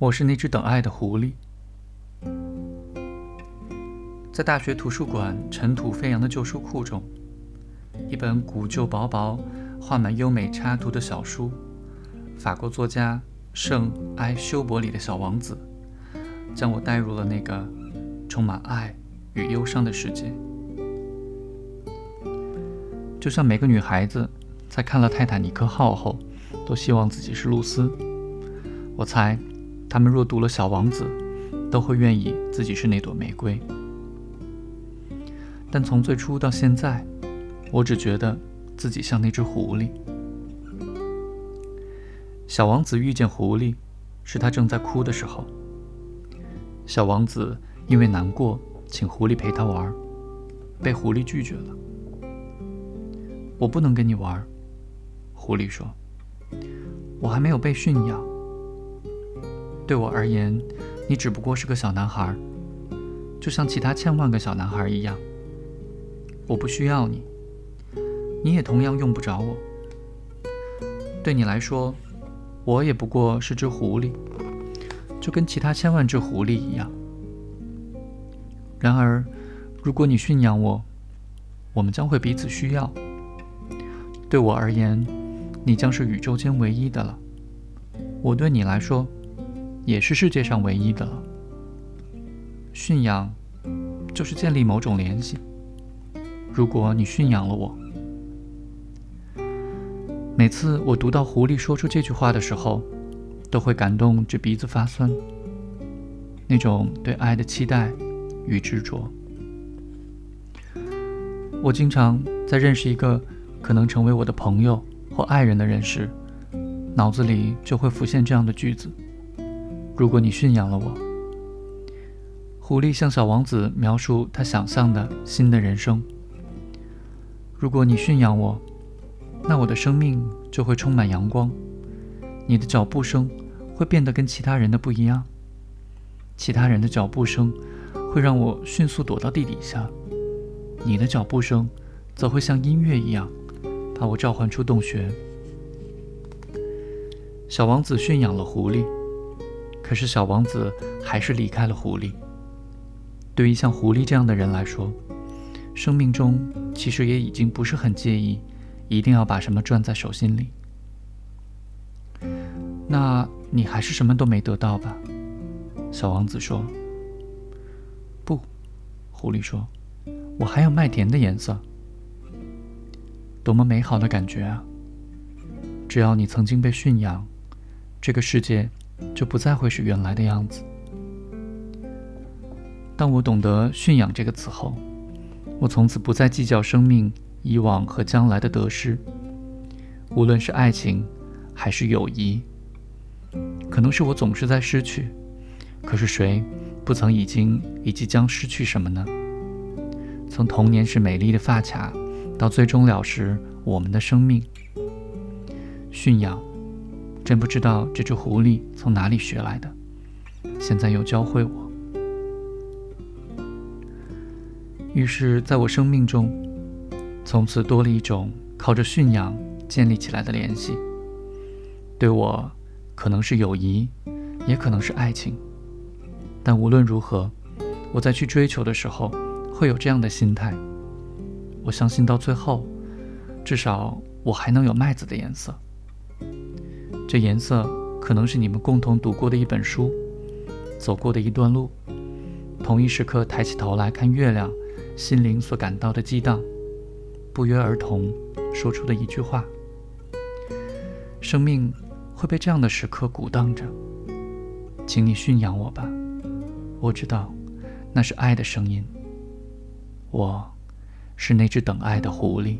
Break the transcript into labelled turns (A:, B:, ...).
A: 我是那只等爱的狐狸。在大学图书馆尘土飞扬的旧书库中，一本古旧薄薄、画满优美插图的小书——法国作家圣埃修伯里的小王子，将我带入了那个充满爱与忧伤的世界。就像每个女孩子在看了《泰坦尼克号》后，都希望自己是露丝。我猜，他们若读了《小王子》，都会愿意自己是那朵玫瑰。但从最初到现在，我只觉得自己像那只狐狸。小王子遇见狐狸，是他正在哭的时候。小王子因为难过，请狐狸陪他玩，被狐狸拒绝了。我不能跟你玩，狐狸说。我还没有被驯养。对我而言，你只不过是个小男孩，就像其他千万个小男孩一样。我不需要你，你也同样用不着我。对你来说，我也不过是只狐狸，就跟其他千万只狐狸一样。然而，如果你驯养我，我们将会彼此需要。对我而言，你将是宇宙间唯一的了。我对你来说，也是世界上唯一的。驯养，就是建立某种联系。如果你驯养了我，每次我读到狐狸说出这句话的时候，都会感动至鼻子发酸。那种对爱的期待与执着。我经常在认识一个。可能成为我的朋友或爱人的人时，脑子里就会浮现这样的句子：“如果你驯养了我。”狐狸向小王子描述他想象的新的人生。如果你驯养我，那我的生命就会充满阳光。你的脚步声会变得跟其他人的不一样。其他人的脚步声会让我迅速躲到地底下，你的脚步声则会像音乐一样。把我召唤出洞穴。小王子驯养了狐狸，可是小王子还是离开了狐狸。对于像狐狸这样的人来说，生命中其实也已经不是很介意，一定要把什么攥在手心里。那你还是什么都没得到吧？小王子说。不，狐狸说，我还有麦田的颜色。多么美好的感觉啊！只要你曾经被驯养，这个世界就不再会是原来的样子。当我懂得“驯养”这个词后，我从此不再计较生命以往和将来的得失。无论是爱情，还是友谊，可能是我总是在失去，可是谁不曾已经以及将失去什么呢？从童年是美丽的发卡。到最终了时，我们的生命驯养，真不知道这只狐狸从哪里学来的，现在又教会我。于是，在我生命中，从此多了一种靠着驯养建立起来的联系。对我，可能是友谊，也可能是爱情，但无论如何，我在去追求的时候，会有这样的心态。我相信到最后，至少我还能有麦子的颜色。这颜色可能是你们共同读过的一本书，走过的一段路，同一时刻抬起头来看月亮，心灵所感到的激荡，不约而同说出的一句话。生命会被这样的时刻鼓荡着，请你驯养我吧。我知道，那是爱的声音。我。是那只等爱的狐狸。